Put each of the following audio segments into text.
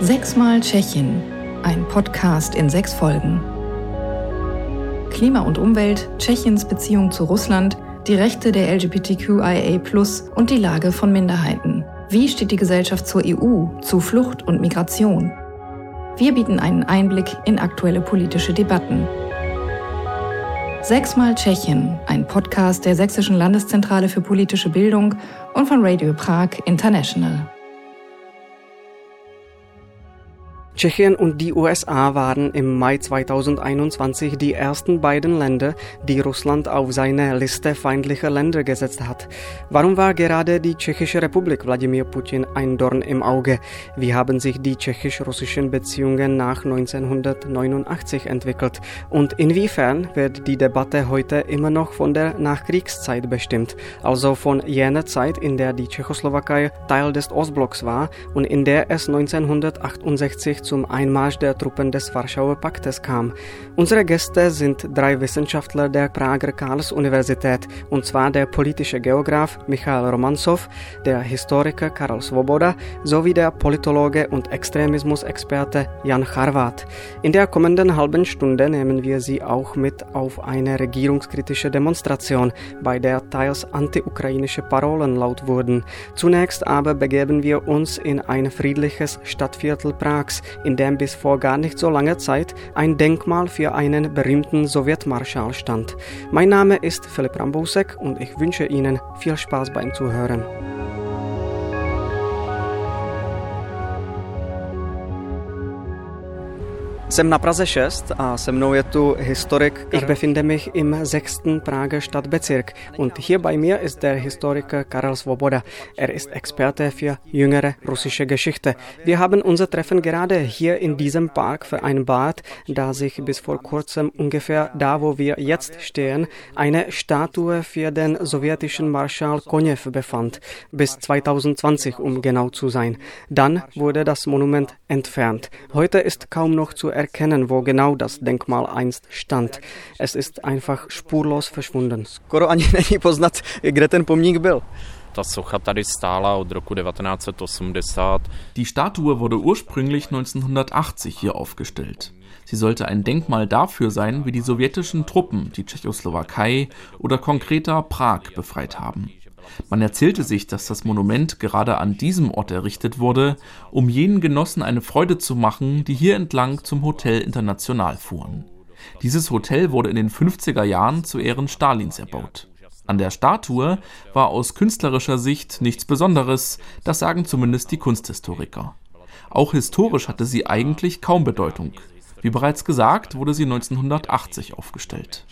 Sechsmal Tschechien, ein Podcast in sechs Folgen. Klima und Umwelt, Tschechiens Beziehung zu Russland, die Rechte der LGBTQIA und die Lage von Minderheiten. Wie steht die Gesellschaft zur EU, zu Flucht und Migration? Wir bieten einen Einblick in aktuelle politische Debatten. Sechsmal Tschechien, ein Podcast der Sächsischen Landeszentrale für politische Bildung und von Radio Prag International. Tschechien und die USA waren im Mai 2021 die ersten beiden Länder, die Russland auf seine Liste feindlicher Länder gesetzt hat. Warum war gerade die Tschechische Republik Wladimir Putin ein Dorn im Auge? Wie haben sich die tschechisch-russischen Beziehungen nach 1989 entwickelt? Und inwiefern wird die Debatte heute immer noch von der Nachkriegszeit bestimmt, also von jener Zeit, in der die Tschechoslowakei Teil des Ostblocks war und in der es 1968 zum Einmarsch der Truppen des Warschauer Paktes kam. Unsere Gäste sind drei Wissenschaftler der Prager Karls-Universität, und zwar der politische Geograf Michael Romanzow, der Historiker Karl Svoboda sowie der Politologe und Extremismusexperte Jan Charvat. In der kommenden halben Stunde nehmen wir Sie auch mit auf eine regierungskritische Demonstration, bei der teils anti-ukrainische Parolen laut wurden. Zunächst aber begeben wir uns in ein friedliches Stadtviertel Prags, in dem bis vor gar nicht so langer Zeit ein Denkmal für einen berühmten Sowjetmarschall stand. Mein Name ist Philipp Rambusek und ich wünsche Ihnen viel Spaß beim Zuhören. Jsem na Praze 6 a se mnou je tu Historik. Ich befinde mich im sechsten Prager Stadtbezirk und hier bei mir ist der Historiker Karel Svoboda. Er ist Experte für jüngere russische Geschichte. Wir haben unser Treffen gerade hier in diesem Park vereinbart, da sich bis vor kurzem ungefähr da, wo wir jetzt stehen, eine Statue für den sowjetischen Marschall Konev befand, bis 2020 um genau zu sein. Dann wurde das Monument entfernt. Heute ist kaum noch zu erkennen, wo genau das Denkmal einst stand. Es ist einfach spurlos verschwunden. Skoro ani není poznat, kde ten pomník byl. Ta socha tady stála od roku 1980. Die Statue wurde ursprünglich 1980 hier aufgestellt. Sie sollte ein Denkmal dafür sein, wie die sowjetischen Truppen die Tschechoslowakei oder konkreter Prag befreit haben. Man erzählte sich, dass das Monument gerade an diesem Ort errichtet wurde, um jenen Genossen eine Freude zu machen, die hier entlang zum Hotel International fuhren. Dieses Hotel wurde in den 50er Jahren zu Ehren Stalins erbaut. An der Statue war aus künstlerischer Sicht nichts Besonderes, das sagen zumindest die Kunsthistoriker. Auch historisch hatte sie eigentlich kaum Bedeutung. Wie bereits gesagt, wurde sie 1980 aufgestellt.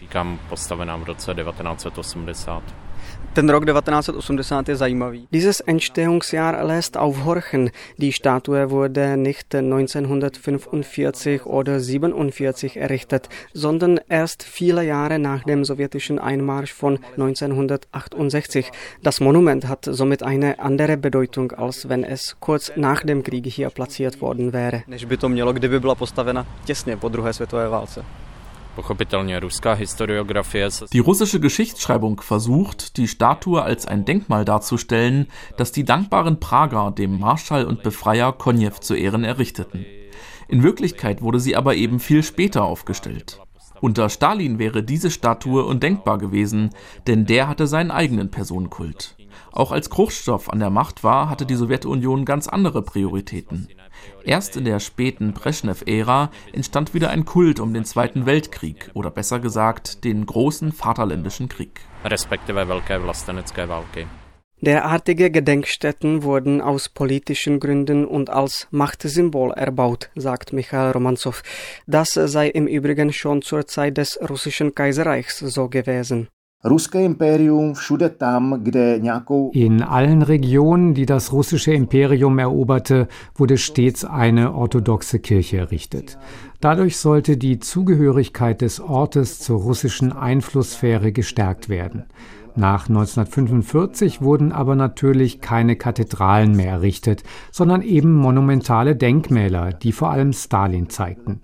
Ten rok 1980 je zajímavý. Dieses Entstehungsjahr lässt aufhorchen. Die Statue wurde nicht 1945 oder 47 errichtet, sondern erst viele Jahre nach dem sowjetischen Einmarsch von 1968. Das Monument hat somit eine andere Bedeutung, als wenn es kurz nach dem Krieg hier platziert worden wäre. Než by to mělo, kdyby byla postavena těsně po druhé světové válce. Die russische Geschichtsschreibung versucht, die Statue als ein Denkmal darzustellen, das die dankbaren Prager dem Marschall und Befreier Konjew zu Ehren errichteten. In Wirklichkeit wurde sie aber eben viel später aufgestellt. Unter Stalin wäre diese Statue undenkbar gewesen, denn der hatte seinen eigenen Personenkult. Auch als Khrushchev an der Macht war, hatte die Sowjetunion ganz andere Prioritäten. Erst in der späten Brezhnev-Ära entstand wieder ein Kult um den Zweiten Weltkrieg oder besser gesagt den großen Vaterländischen Krieg. Derartige Gedenkstätten wurden aus politischen Gründen und als Machtsymbol erbaut, sagt Michael Romanzow. Das sei im Übrigen schon zur Zeit des russischen Kaiserreichs so gewesen. In allen Regionen, die das russische Imperium eroberte, wurde stets eine orthodoxe Kirche errichtet. Dadurch sollte die Zugehörigkeit des Ortes zur russischen Einflusssphäre gestärkt werden. Nach 1945 wurden aber natürlich keine Kathedralen mehr errichtet, sondern eben monumentale Denkmäler, die vor allem Stalin zeigten.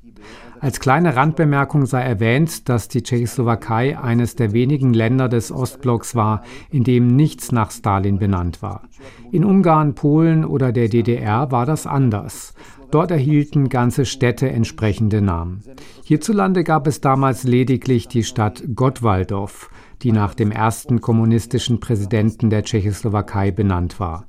Als kleine Randbemerkung sei erwähnt, dass die Tschechoslowakei eines der wenigen Länder des Ostblocks war, in dem nichts nach Stalin benannt war. In Ungarn, Polen oder der DDR war das anders. Dort erhielten ganze Städte entsprechende Namen. Hierzulande gab es damals lediglich die Stadt Gottwaldorf, die nach dem ersten kommunistischen Präsidenten der Tschechoslowakei benannt war.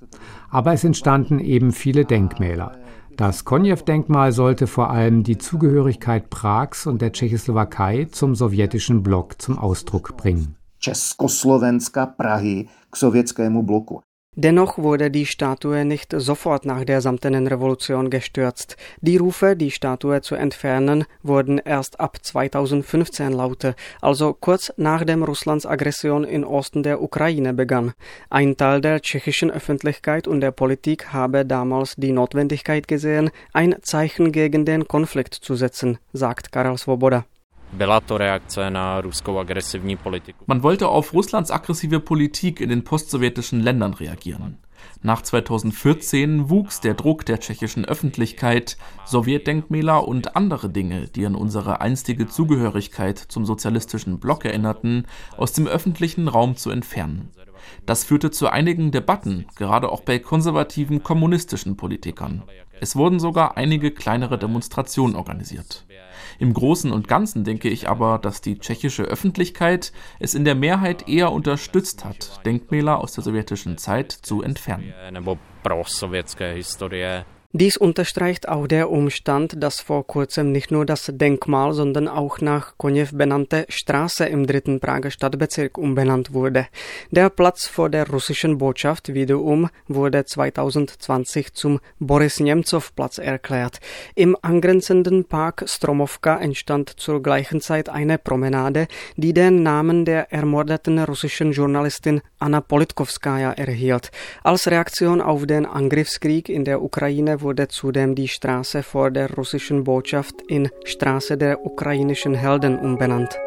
Aber es entstanden eben viele Denkmäler. Das Konjew-Denkmal sollte vor allem die Zugehörigkeit Prags und der Tschechoslowakei zum sowjetischen Block zum Ausdruck bringen. Československa Prahy k sovětskému bloku. Dennoch wurde die Statue nicht sofort nach der samtenen Revolution gestürzt. Die Rufe, die Statue zu entfernen, wurden erst ab 2015 lauter, also kurz nachdem Russlands Aggression in Osten der Ukraine begann. Ein Teil der tschechischen Öffentlichkeit und der Politik habe damals die Notwendigkeit gesehen, ein Zeichen gegen den Konflikt zu setzen, sagt Karel Svoboda. Man wollte auf Russlands aggressive Politik in den postsowjetischen Ländern reagieren. Nach 2014 wuchs der Druck der tschechischen Öffentlichkeit, Sowjetdenkmäler und andere Dinge, die an unsere einstige Zugehörigkeit zum sozialistischen Block erinnerten, aus dem öffentlichen Raum zu entfernen. Das führte zu einigen Debatten, gerade auch bei konservativen kommunistischen Politikern. Es wurden sogar einige kleinere Demonstrationen organisiert. Im Großen und Ganzen denke ich aber, dass die tschechische Öffentlichkeit es in der Mehrheit eher unterstützt hat, Denkmäler aus der sowjetischen Zeit zu entfernen. Dies unterstreicht auch der Umstand, dass vor kurzem nicht nur das Denkmal, sondern auch nach Koněv benannte Straße im dritten Prager Stadtbezirk umbenannt wurde. Der Platz vor der russischen Botschaft wiederum wurde 2020 zum Boris Nemtsov Platz erklärt. Im angrenzenden Park Stromovka entstand zur gleichen Zeit eine Promenade, die den Namen der ermordeten russischen Journalistin Anna Politkovskaya erhielt. Als Reaktion auf den Angriffskrieg in der Ukraine wurde zudem die Straße vor der russischen Botschaft in Straße der ukrainischen Helden umbenannt.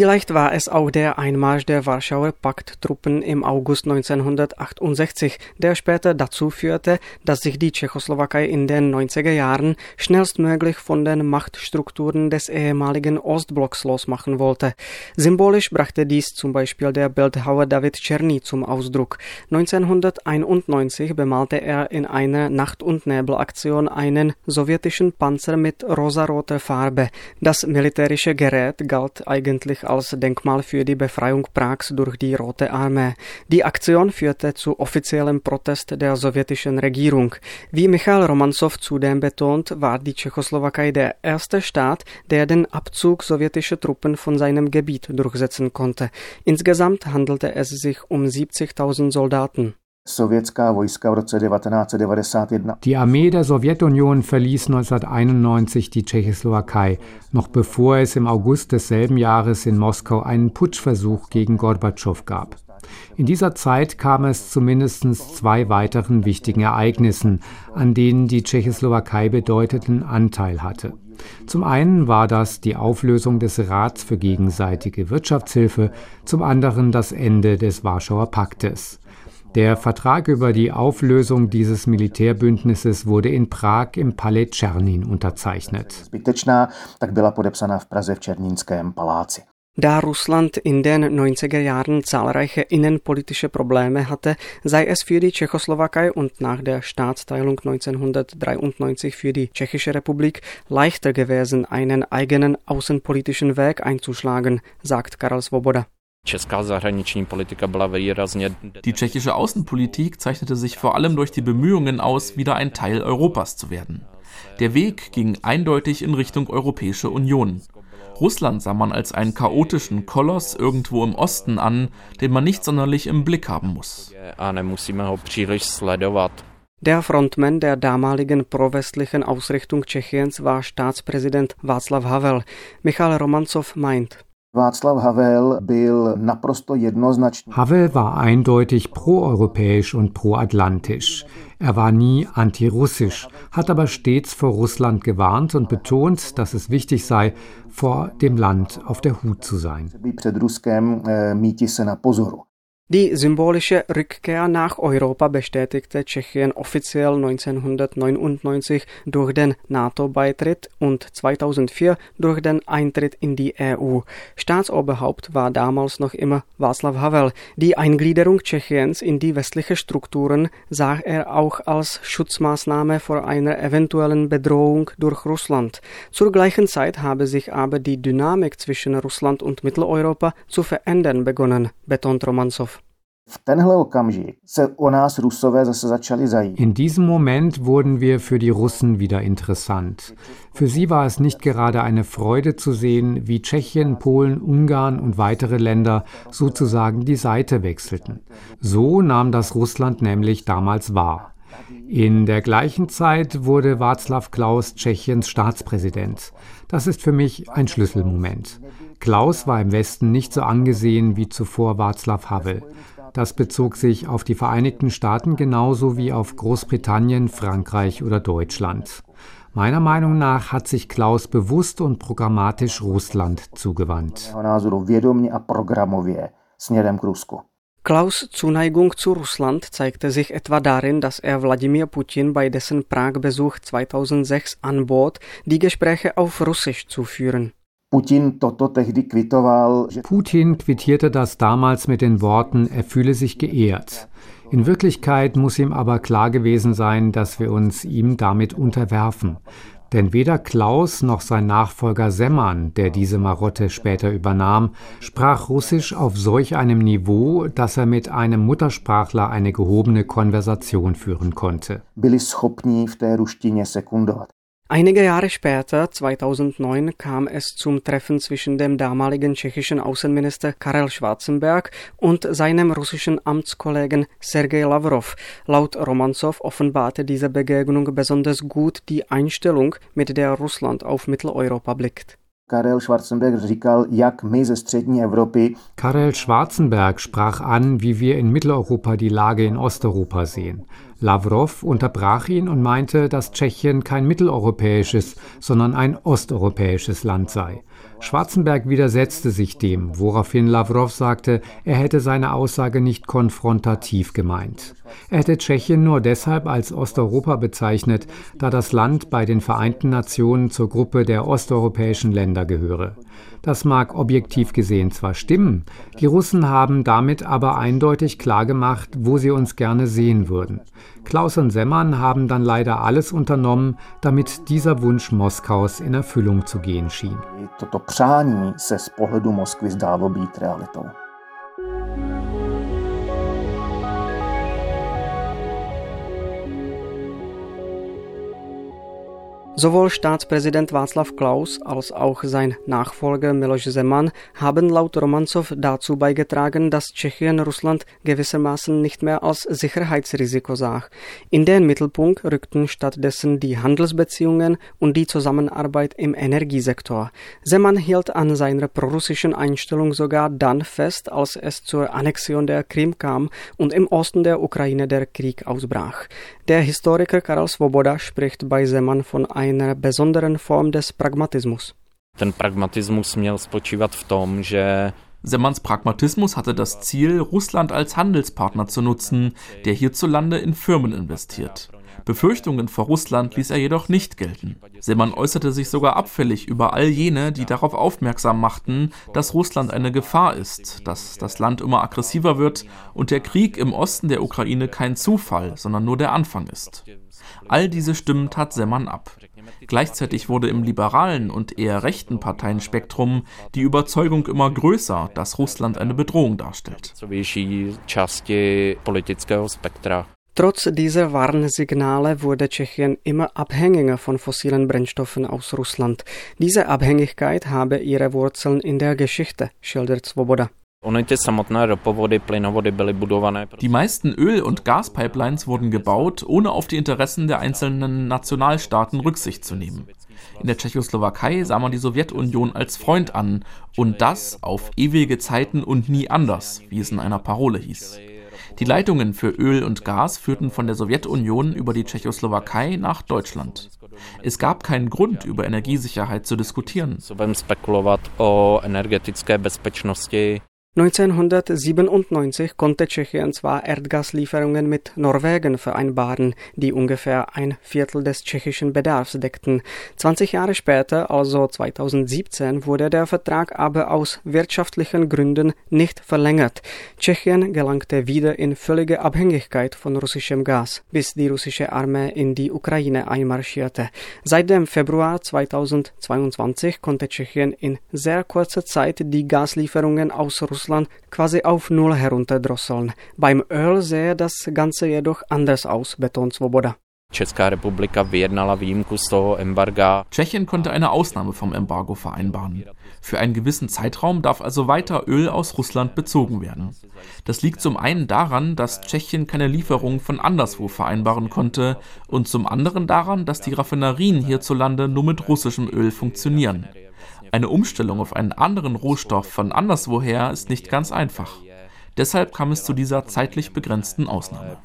Vielleicht war es auch der Einmarsch der Warschauer Pakttruppen im August 1968, der später dazu führte, dass sich die Tschechoslowakei in den 90er Jahren schnellstmöglich von den Machtstrukturen des ehemaligen Ostblocks losmachen wollte. Symbolisch brachte dies zum Beispiel der Bildhauer David Czerny zum Ausdruck. 1991 bemalte er in einer Nacht- und Nebelaktion einen sowjetischen Panzer mit rosaroter Farbe. Das militärische Gerät galt eigentlich als Denkmal für die Befreiung Prags durch die Rote Armee. Die Aktion führte zu offiziellem Protest der sowjetischen Regierung. Wie Michail Romanzow zudem betont, war die Tschechoslowakei der erste Staat, der den Abzug sowjetischer Truppen von seinem Gebiet durchsetzen konnte. Insgesamt handelte es sich um 70.000 Soldaten. Die Armee der Sowjetunion verließ 1991 die Tschechoslowakei, noch bevor es im August desselben Jahres in Moskau einen Putschversuch gegen Gorbatschow gab. In dieser Zeit kam es zu mindestens zwei weiteren wichtigen Ereignissen, an denen die Tschechoslowakei bedeutenden Anteil hatte. Zum einen war das die Auflösung des Rats für gegenseitige Wirtschaftshilfe, zum anderen das Ende des Warschauer Paktes. Der Vertrag über die Auflösung dieses Militärbündnisses wurde in Prag im Palais Czernin unterzeichnet. Da Russland in den 90er Jahren zahlreiche innenpolitische Probleme hatte, sei es für die Tschechoslowakei und nach der Staatsteilung 1993 für die Tschechische Republik leichter gewesen, einen eigenen außenpolitischen Weg einzuschlagen, sagt Karel Svoboda. Die tschechische Außenpolitik zeichnete sich vor allem durch die Bemühungen aus, wieder ein Teil Europas zu werden. Der Weg ging eindeutig in Richtung Europäische Union. Russland sah man als einen chaotischen Koloss irgendwo im Osten an, den man nicht sonderlich im Blick haben muss. Der Frontmann der damaligen prowestlichen Ausrichtung Tschechiens war Staatspräsident Václav Havel. Michal Romanzow meint, Václav Havel byl naprosto jednoznačný. Havel war eindeutig proeuropäisch und proatlantisch. Er war nie antirussisch, hat aber stets vor Russland gewarnt und betont, dass es wichtig sei, vor dem Land auf der Hut zu sein. Die symbolische Rückkehr nach Europa bestätigte Tschechien offiziell 1999 durch den NATO-Beitritt und 2004 durch den Eintritt in die EU. Staatsoberhaupt war damals noch immer Václav Havel. Die Eingliederung Tschechiens in die westlichen Strukturen sah er auch als Schutzmaßnahme vor einer eventuellen Bedrohung durch Russland. Zur gleichen Zeit habe sich aber die Dynamik zwischen Russland und Mitteleuropa zu verändern begonnen, betont Romanzow. In diesem Moment wurden wir für die Russen wieder interessant. Für sie war es nicht gerade eine Freude zu sehen, wie Tschechien, Polen, Ungarn und weitere Länder sozusagen die Seite wechselten. So nahm das Russland nämlich damals wahr. In der gleichen Zeit wurde Václav Klaus Tschechiens Staatspräsident. Das ist für mich ein Schlüsselmoment. Klaus war im Westen nicht so angesehen wie zuvor Václav Havel. Das bezog sich auf die Vereinigten Staaten genauso wie auf Großbritannien, Frankreich oder Deutschland. Meiner Meinung nach hat sich Klaus bewusst und programmatisch Russland zugewandt. Klaus' Zuneigung zu Russland zeigte sich etwa darin, dass er Wladimir Putin bei dessen Prag-Besuch 2006 anbot, die Gespräche auf Russisch zu führen. Putin Putin quittierte das damals mit den Worten, er fühle sich geehrt. In Wirklichkeit muss ihm aber klar gewesen sein, dass wir uns ihm damit unterwerfen. Denn weder Klaus noch sein Nachfolger Semmern, der diese Marotte später übernahm, sprach Russisch auf solch einem Niveau, dass er mit einem Muttersprachler eine gehobene Konversation führen konnte. Einige Jahre später, 2009, kam es zum Treffen zwischen dem damaligen tschechischen Außenminister Karel Schwarzenberg und seinem russischen Amtskollegen Sergei Lavrov. Laut Romanzow offenbarte diese Begegnung besonders gut die Einstellung, mit der Russland auf Mitteleuropa blickt. Karel Schwarzenberg sprach an, wie wir in Mitteleuropa die Lage in Osteuropa sehen. Lavrov unterbrach ihn und meinte, dass Tschechien kein mitteleuropäisches, sondern ein osteuropäisches Land sei. Schwarzenberg widersetzte sich dem, woraufhin Lavrov sagte, er hätte seine Aussage nicht konfrontativ gemeint. Er hätte Tschechien nur deshalb als Osteuropa bezeichnet, da das Land bei den Vereinten Nationen zur Gruppe der osteuropäischen Länder gehöre. Das mag objektiv gesehen zwar stimmen, die Russen haben damit aber eindeutig klargemacht, wo sie uns gerne sehen würden. Klaus und Semmern haben dann leider alles unternommen, damit dieser Wunsch Moskaus in Erfüllung zu gehen schien. Sowohl Staatspräsident Václav Klaus als auch sein Nachfolger Miloš Zeman haben laut Romanzow dazu beigetragen, dass Tschechien Russland gewissermaßen nicht mehr als Sicherheitsrisiko sah. In den Mittelpunkt rückten stattdessen die Handelsbeziehungen und die Zusammenarbeit im Energiesektor. Zeman hielt an seiner prorussischen Einstellung sogar dann fest, als es zur Annexion der Krim kam und im Osten der Ukraine der Krieg ausbrach. Der Historiker Karel Svoboda spricht bei Zeman von einem einer besonderen Form des Pragmatismus. Ten Pragmatismus měl spočívat v tom, že Semmerns Pragmatismus hatte das Ziel, Russland als Handelspartner zu nutzen, der hierzulande in Firmen investiert. Befürchtungen vor Russland ließ er jedoch nicht gelten. Semmern äußerte sich sogar abfällig über all jene, die darauf aufmerksam machten, dass Russland eine Gefahr ist, dass das Land immer aggressiver wird und der Krieg im Osten der Ukraine kein Zufall, sondern nur der Anfang ist. All diese Stimmen tat Semmern ab. Gleichzeitig wurde im liberalen und eher rechten Parteienspektrum die Überzeugung immer größer, dass Russland eine Bedrohung darstellt. Trotz dieser Warnsignale wurde Tschechien immer abhängiger von fossilen Brennstoffen aus Russland. Diese Abhängigkeit habe ihre Wurzeln in der Geschichte, schildert Svoboda. Die meisten Öl- und Gaspipelines wurden gebaut, ohne auf die Interessen der einzelnen Nationalstaaten Rücksicht zu nehmen. In der Tschechoslowakei sah man die Sowjetunion als Freund an und das auf ewige Zeiten und nie anders, wie es in einer Parole hieß. Die Leitungen für Öl und Gas führten von der Sowjetunion über die Tschechoslowakei nach Deutschland. Es gab keinen Grund, über Energiesicherheit zu diskutieren. 1997 konnte Tschechien zwar Erdgaslieferungen mit Norwegen vereinbaren, die ungefähr ein Viertel des tschechischen Bedarfs deckten. 20 Jahre später, also 2017, wurde der Vertrag aber aus wirtschaftlichen Gründen nicht verlängert. Tschechien gelangte wieder in völlige Abhängigkeit von russischem Gas, bis die russische Armee in die Ukraine einmarschierte. Seit dem Februar 2022 konnte Tschechien in sehr kurzer Zeit die Gaslieferungen aus Russland Russland quasi auf Null herunterdrosseln. Beim Öl sähe das Ganze jedoch anders aus, betont Svoboda. Tschechien konnte eine Ausnahme vom Embargo vereinbaren. Für einen gewissen Zeitraum darf also weiter Öl aus Russland bezogen werden. Das liegt zum einen daran, dass Tschechien keine Lieferungen von anderswo vereinbaren konnte und zum anderen daran, dass die Raffinerien hierzulande nur mit russischem Öl funktionieren. Eine Umstellung auf einen anderen Rohstoff von anderswoher ist nicht ganz einfach. Deshalb kam es zu dieser zeitlich begrenzten Ausnahme.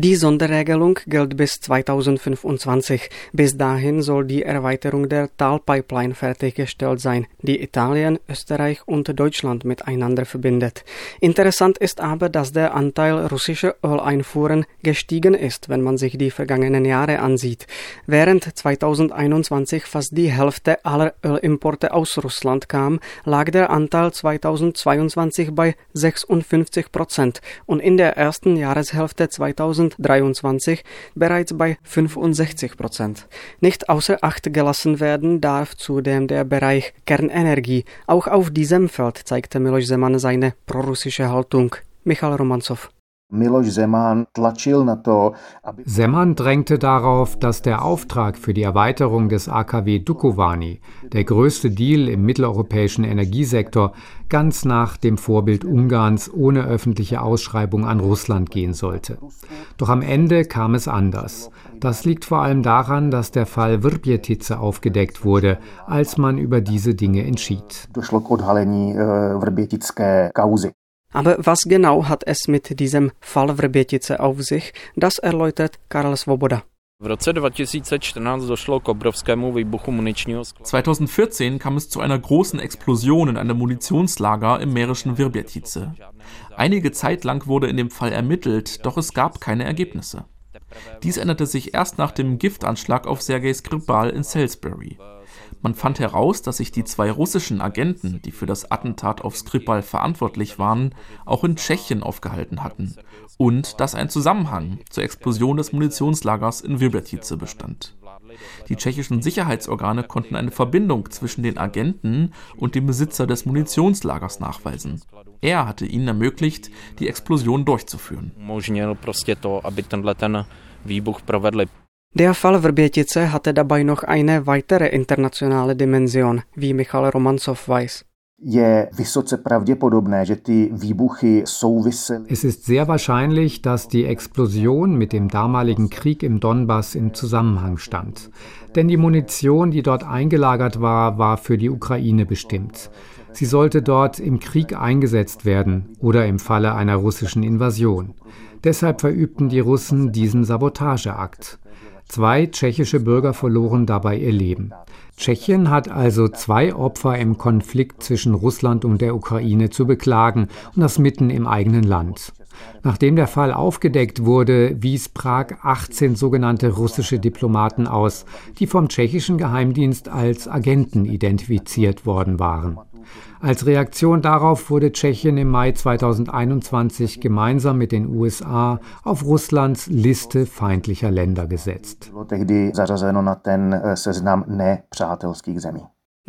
Die Sonderregelung gilt bis 2025. Bis dahin soll die Erweiterung der Talpipeline fertiggestellt sein, die Italien, Österreich und Deutschland miteinander verbindet. Interessant ist aber, dass der Anteil russischer Öleinfuhren gestiegen ist, wenn man sich die vergangenen Jahre ansieht. Während 2021 fast die Hälfte aller Ölimporte aus Russland kam, lag der Anteil 2022 bei 56 Prozent und in der ersten Jahreshälfte 2000 2023 bereits bei 65 Prozent. Nicht außer Acht gelassen werden darf zudem der Bereich Kernenergie. Auch auf diesem Feld zeigte Miloš Zeman seine prorussische Haltung. Michal Romanzow. Zeman drängte darauf, dass der Auftrag für die Erweiterung des AKW Dukovany, der größte Deal im mitteleuropäischen Energiesektor, ganz nach dem Vorbild Ungarns ohne öffentliche Ausschreibung an Russland gehen sollte. Doch am Ende kam es anders. Das liegt vor allem daran, dass der Fall Vrbětice aufgedeckt wurde, als man über diese Dinge entschied. Aber was genau hat es mit diesem Fall Vrbětice auf sich? Das erläutert Karl Svoboda. 2014 kam es zu einer großen Explosion in einem Munitionslager im mährischen Virbětice. Einige Zeit lang wurde in dem Fall ermittelt, doch es gab keine Ergebnisse. Dies änderte sich erst nach dem Giftanschlag auf Sergei Skripal in Salisbury. Man fand heraus, dass sich die zwei russischen Agenten, die für das Attentat auf Skripal verantwortlich waren, auch in Tschechien aufgehalten hatten und dass ein Zusammenhang zur Explosion des Munitionslagers in Virbetice bestand. Die tschechischen Sicherheitsorgane konnten eine Verbindung zwischen den Agenten und dem Besitzer des Munitionslagers nachweisen. Er hatte ihnen ermöglicht, die Explosion durchzuführen. Der Fall Vrbětice hatte dabei noch eine weitere internationale Dimension, wie Michal Romanzow weiß. Es ist sehr wahrscheinlich, dass die Explosion mit dem damaligen Krieg im Donbass im Zusammenhang stand. Denn die Munition, die dort eingelagert war, war für die Ukraine bestimmt. Sie sollte dort im Krieg eingesetzt werden oder im Falle einer russischen Invasion. Deshalb verübten die Russen diesen Sabotageakt. Zwei tschechische Bürger verloren dabei ihr Leben. Tschechien hat also zwei Opfer im Konflikt zwischen Russland und der Ukraine zu beklagen und das mitten im eigenen Land. Nachdem der Fall aufgedeckt wurde, wies Prag 18 sogenannte russische Diplomaten aus, die vom tschechischen Geheimdienst als Agenten identifiziert worden waren. Als Reaktion darauf wurde Tschechien im Mai 2021 gemeinsam mit den USA auf Russlands Liste feindlicher Länder gesetzt.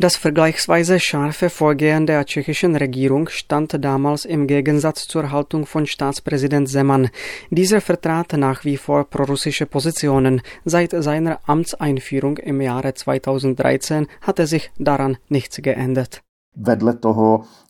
Das vergleichsweise scharfe Vorgehen der tschechischen Regierung stand damals im Gegensatz zur Haltung von Staatspräsident Zeman. Dieser vertrat nach wie vor prorussische Positionen. Seit seiner Amtseinführung im Jahre 2013 hatte sich daran nichts geändert.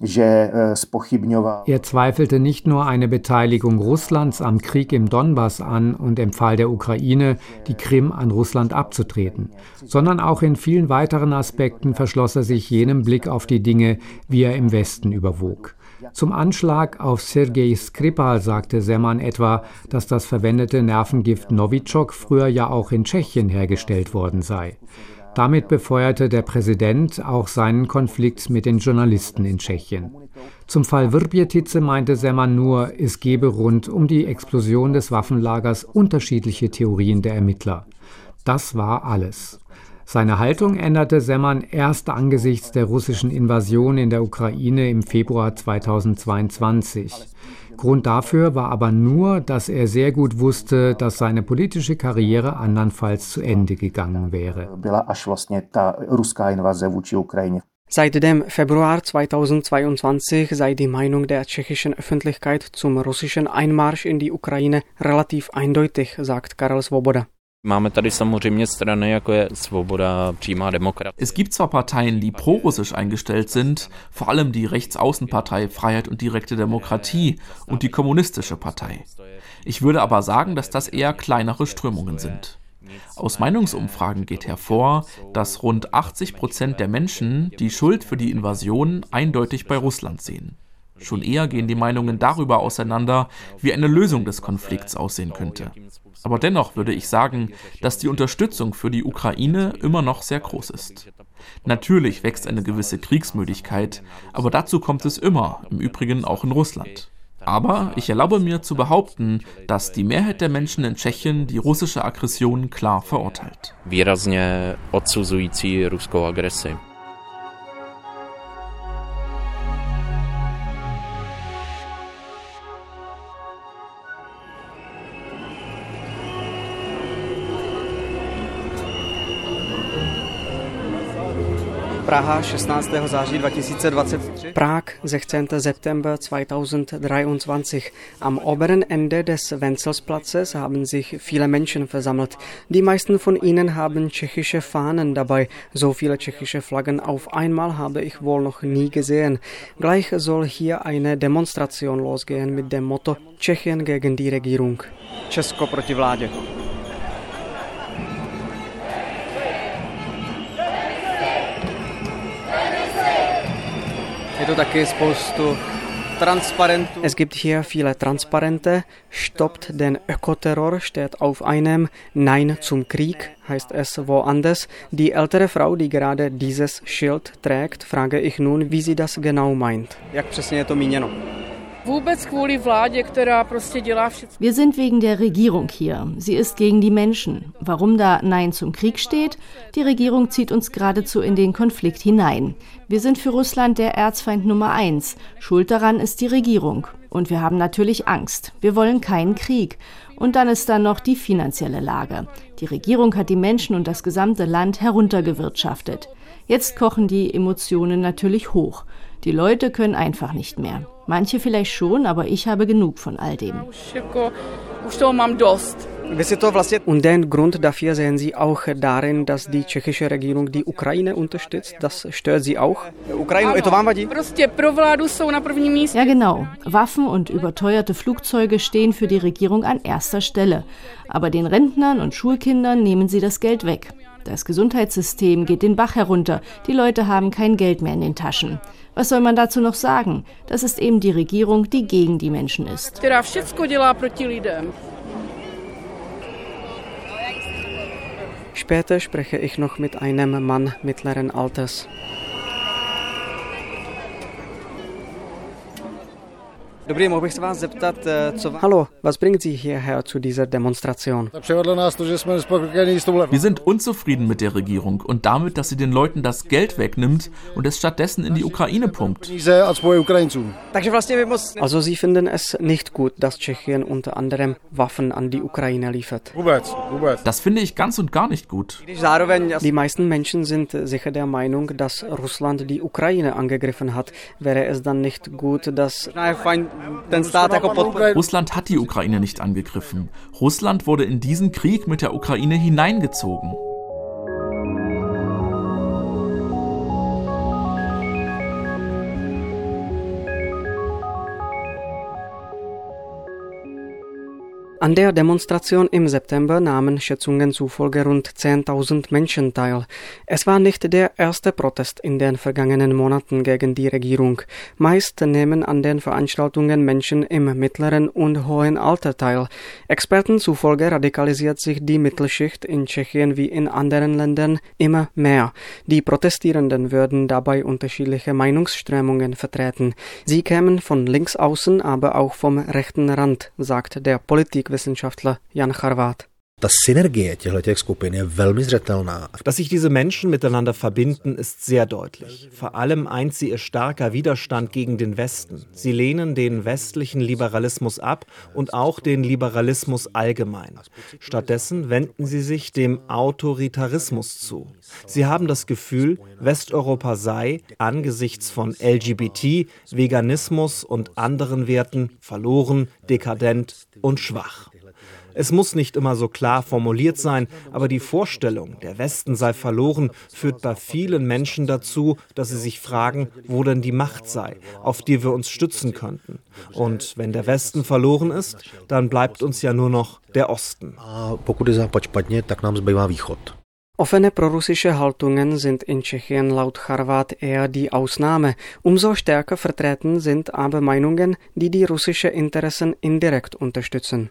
Eh, er zweifelte nicht nur eine Beteiligung Russlands am Krieg im Donbass an und empfahl der Ukraine, die Krim an Russland abzutreten, sondern auch in vielen weiteren Aspekten verschloss er sich jenem Blick auf die Dinge, wie er im Westen überwog. Zum Anschlag auf Sergei Skripal sagte Semman etwa, dass das verwendete Nervengift Novichok früher ja auch in Tschechien hergestellt worden sei. Damit befeuerte der Präsident auch seinen Konflikt mit den Journalisten in Tschechien. Zum Fall Vrbietice meinte Semman nur, es gebe rund um die Explosion des Waffenlagers unterschiedliche Theorien der Ermittler. Das war alles. Seine Haltung änderte Semman erst angesichts der russischen Invasion in der Ukraine im Februar 2022. Grund dafür war aber nur, dass er sehr gut wusste, dass seine politische Karriere andernfalls zu Ende gegangen wäre. Seit dem Februar 2022 sei die Meinung der tschechischen Öffentlichkeit zum russischen Einmarsch in die Ukraine relativ eindeutig, sagt Karel Svoboda. Máme tady samozřejmě strany, jako je Svoboda, přímá demokratie. Es gibt zwar Parteien, die prorussisch eingestellt sind, vor allem die Rechtsaußenpartei Freiheit und direkte Demokratie und die Kommunistische Partei. Ich würde aber sagen, dass das eher kleinere Strömungen sind. Aus Meinungsumfragen geht hervor, dass rund 80 Prozent der Menschen die Schuld für die Invasion eindeutig bei Russland sehen. Schon eher gehen die Meinungen darüber auseinander, wie eine Lösung des Konflikts aussehen könnte. Aber dennoch würde ich sagen, dass die Unterstützung für die Ukraine immer noch sehr groß ist. Natürlich wächst eine gewisse Kriegsmüdigkeit, aber dazu kommt es immer, im Übrigen auch in Russland. Aber ich erlaube mir zu behaupten, dass die Mehrheit der Menschen in Tschechien die russische Aggression klar verurteilt. Výrazně odsuzující ruskou agresi. Praha 16. září 2023. Prag 16. September 2023. Am oberen Ende des Wenzelsplatzes haben sich viele Menschen versammelt. Die meisten von ihnen haben tschechische Fahnen dabei. So viele tschechische Flaggen auf einmal habe ich wohl noch nie gesehen. Gleich soll hier eine Demonstration losgehen mit dem Motto Tschechien gegen die Regierung. Česko proti vládě. Es gibt hier viele Transparente. Stoppt den Ökoterror steht auf einem. Nein zum Krieg heißt es woanders. Die ältere Frau, die gerade dieses Schild trägt, frage ich nun, wie sie das genau meint. Jak přesně je to míněno? Wir sind wegen der Regierung hier. Sie ist gegen die Menschen. Warum da Nein zum Krieg steht? Die Regierung zieht uns geradezu in den Konflikt hinein. Wir sind für Russland der Erzfeind Nummer eins. Schuld daran ist die Regierung. Und wir haben natürlich Angst. Wir wollen keinen Krieg. Und dann ist da noch die finanzielle Lage. Die Regierung hat die Menschen und das gesamte Land heruntergewirtschaftet. Jetzt kochen die Emotionen natürlich hoch. Die Leute können einfach nicht mehr. Manche vielleicht schon, aber ich habe genug von all dem. Und den Grund dafür sehen Sie auch darin, dass die tschechische Regierung die Ukraine unterstützt. Das stört Sie auch? Ja, genau. Waffen und überteuerte Flugzeuge stehen für die Regierung an erster Stelle. Aber den Rentnern und Schulkindern nehmen sie das Geld weg. Das Gesundheitssystem geht den Bach herunter. Die Leute haben kein Geld mehr in den Taschen. Was soll man dazu noch sagen? Das ist eben die Regierung, die gegen die Menschen ist. Später spreche ich noch mit einem Mann mittleren Alters. Hallo, was bringt Sie hierher zu dieser Demonstration? Wir sind unzufrieden mit der Regierung und damit, dass sie den Leuten das Geld wegnimmt und es stattdessen in die Ukraine pumpt. Also Sie finden es nicht gut, dass Tschechien unter anderem Waffen an die Ukraine liefert? Das finde ich ganz und gar nicht gut. Die meisten Menschen sind sicher der Meinung, dass Russland die Ukraine angegriffen hat. Wäre es dann nicht gut, dass Russland hat die Ukraine nicht angegriffen. Russland wurde in diesen Krieg mit der Ukraine hineingezogen. An der Demonstration im September nahmen Schätzungen zufolge rund 10.000 Menschen teil. Es war nicht der erste Protest in den vergangenen Monaten gegen die Regierung. Meist nehmen an den Veranstaltungen Menschen im mittleren und hohen Alter teil. Experten zufolge radikalisiert sich die Mittelschicht in Tschechien wie in anderen Ländern immer mehr. Die Protestierenden würden dabei unterschiedliche Meinungsströmungen vertreten. Sie kämen von links außen, aber auch vom rechten Rand, sagt der Politik Politikwissenschaftler Jan Charvat. Ta Synergie těchto skupin je velmi zřetelná. Dass sich diese Menschen miteinander verbinden, ist sehr deutlich. Vor allem eint sie ihr starker Widerstand gegen den Westen. Sie lehnen den westlichen Liberalismus ab und auch den Liberalismus allgemein. Stattdessen wenden sie sich dem Autoritarismus zu. Sie haben das Gefühl, Westeuropa sei angesichts von LGBT, Veganismus und anderen Werten verloren, dekadent und schwach. Es muss nicht immer so klar formuliert sein, aber die Vorstellung, der Westen sei verloren, führt bei vielen Menschen dazu, dass sie sich fragen, wo denn die Macht sei, auf die wir uns stützen könnten. Und wenn der Westen verloren ist, dann bleibt uns ja nur noch der Osten. Offene prorussische Haltungen sind in Tschechien laut Charvat eher die Ausnahme. Umso stärker vertreten sind aber Meinungen, die die russische Interessen indirekt unterstützen.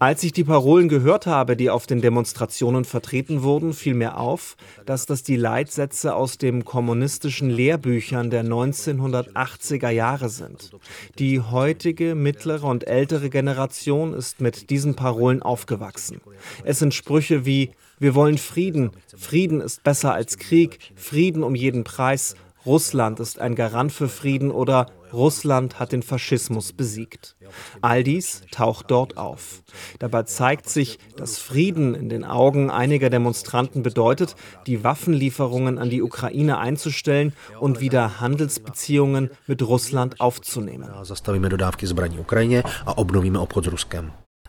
Als ich die Parolen gehört habe, die auf den Demonstrationen vertreten wurden, fiel mir auf, dass das die Leitsätze aus den kommunistischen Lehrbüchern der 1980er Jahre sind. Die heutige, mittlere und ältere Generation ist mit diesen Parolen aufgewachsen. Es sind Sprüche wie Wir wollen Frieden, Frieden ist besser als Krieg, Frieden um jeden Preis, Russland ist ein Garant für Frieden oder Russland hat den Faschismus besiegt. All dies taucht dort auf. Dabei zeigt sich, dass Frieden in den Augen einiger Demonstranten bedeutet, die Waffenlieferungen an die Ukraine einzustellen und wieder Handelsbeziehungen mit Russland aufzunehmen.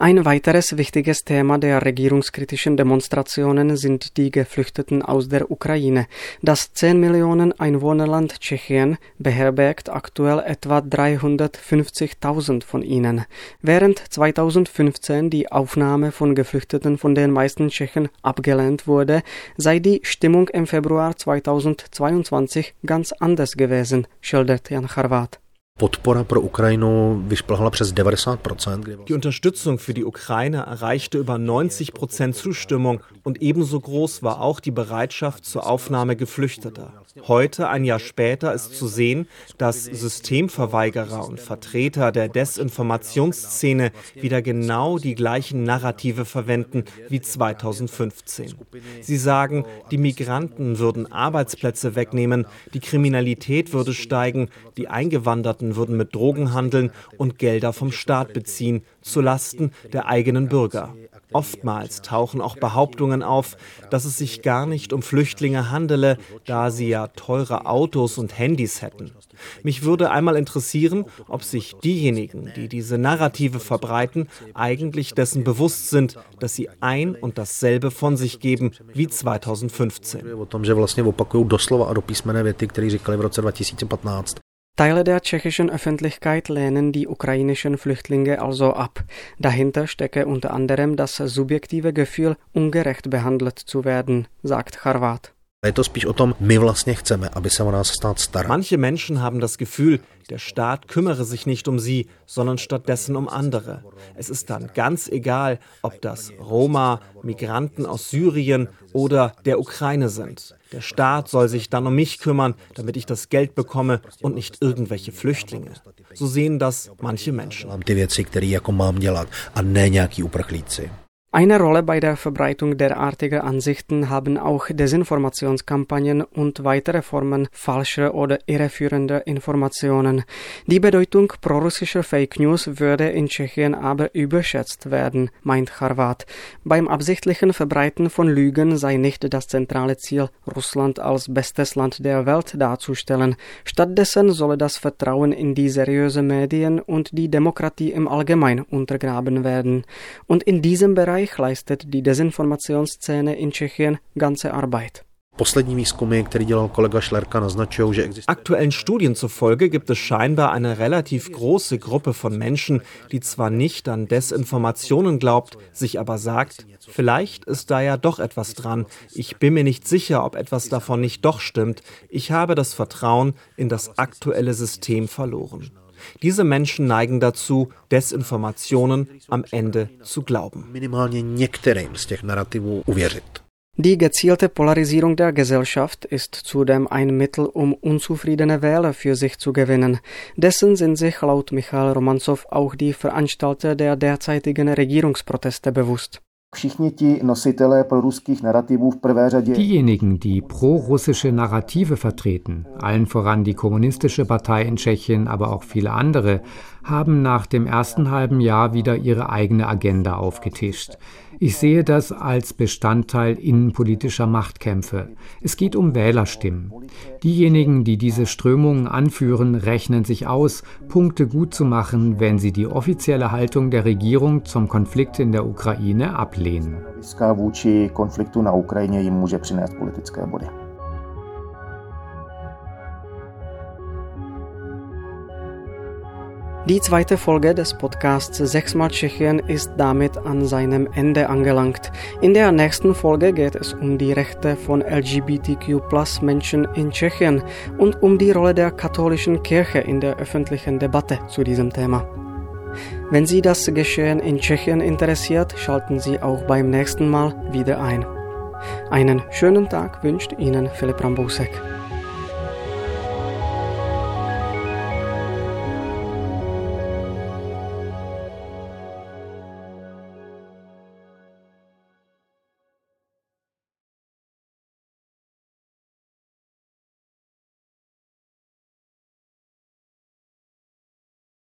Ein weiteres wichtiges Thema der regierungskritischen Demonstrationen sind die Geflüchteten aus der Ukraine. Das 10 Millionen Einwohnerland Tschechien beherbergt aktuell etwa 350.000 von ihnen. Während 2015 die Aufnahme von Geflüchteten von den meisten Tschechen abgelehnt wurde, sei die Stimmung im Februar 2022 ganz anders gewesen, schildert Jan Charvat. Podpora pro Ukrajinu vyšplhala přes 90%. Die Unterstützung für die Ukraine erreichte über 90 Prozent Zustimmung und ebenso groß war auch die Bereitschaft zur Aufnahme Geflüchteter. Heute, ein Jahr später, ist zu sehen, dass Systemverweigerer und Vertreter der Desinformationsszene wieder genau die gleichen Narrative verwenden wie 2015. Sie sagen, die Migranten würden Arbeitsplätze wegnehmen, die Kriminalität würde steigen, die Eingewanderten würden mit Drogen handeln und Gelder vom Staat beziehen, zu Lasten der eigenen Bürger. Oftmals tauchen auch Behauptungen auf, dass es sich gar nicht um Flüchtlinge handele, da sie ja teure Autos und Handys hätten. Mich würde einmal interessieren, ob sich diejenigen, die diese Narrative verbreiten, eigentlich dessen bewusst sind, dass sie ein und dasselbe von sich geben wie 2015. Teile der tschechischen Öffentlichkeit lehnen die ukrainischen Flüchtlinge also ab. Dahinter stecke unter anderem das subjektive Gefühl, ungerecht behandelt zu werden, sagt Manche Menschen haben das Gefühl, der Staat kümmere sich nicht um sie, sondern stattdessen um andere. Es ist dann ganz egal, ob das Roma, Migranten aus Syrien oder der Ukraine sind. Der Staat soll sich dann um mich kümmern, damit ich das Geld bekomme und nicht irgendwelche Flüchtlinge. So sehen das manche Menschen. Eine Rolle bei der Verbreitung derartiger Ansichten haben auch Desinformationskampagnen und weitere Formen falscher oder irreführender Informationen. Die Bedeutung prorussischer Fake News würde in Tschechien aber überschätzt werden, meint Charvat. Beim absichtlichen Verbreiten von Lügen sei nicht das zentrale Ziel, Russland als bestes Land der Welt darzustellen. Stattdessen solle das Vertrauen in die seriösen Medien und die Demokratie im Allgemeinen untergraben werden. Und in diesem Bereich Bereich leistet die Desinformationsszene in Tschechien ganze Arbeit. Aktuellen Studien zufolge gibt es scheinbar eine relativ große Gruppe von Menschen, die zwar nicht an Desinformationen glaubt, sich aber sagt, vielleicht ist da ja doch etwas dran. Ich bin mir nicht sicher, ob etwas davon nicht doch stimmt. Ich habe das Vertrauen in das aktuelle System verloren. Diese Menschen neigen dazu, Desinformationen am Ende zu glauben. Die gezielte Polarisierung der Gesellschaft ist zudem ein Mittel, um unzufriedene Wähler für sich zu gewinnen. Dessen sind sich laut Michael Romanzow auch die Veranstalter der derzeitigen Regierungsproteste bewusst. Diejenigen, die pro-russische Narrative vertreten, allen voran die Kommunistische Partei in Tschechien, aber auch viele andere, haben nach dem ersten halben Jahr wieder ihre eigene Agenda aufgetischt. Ich sehe das als Bestandteil innenpolitischer Machtkämpfe. Es geht um Wählerstimmen. Diejenigen, die diese Strömungen anführen, rechnen sich aus, Punkte gut zu machen, wenn sie die offizielle Haltung der Regierung zum Konflikt in der Ukraine ablehnen. Die zweite Folge des Podcasts Sechsmal Tschechien ist damit an seinem Ende angelangt. In der nächsten Folge geht es um die Rechte von LGBTQ-Plus-Menschen in Tschechien und um die Rolle der katholischen Kirche in der öffentlichen Debatte zu diesem Thema. Wenn Sie das Geschehen in Tschechien interessiert, schalten Sie auch beim nächsten Mal wieder ein. Einen schönen Tag wünscht Ihnen Philipp Rambusek.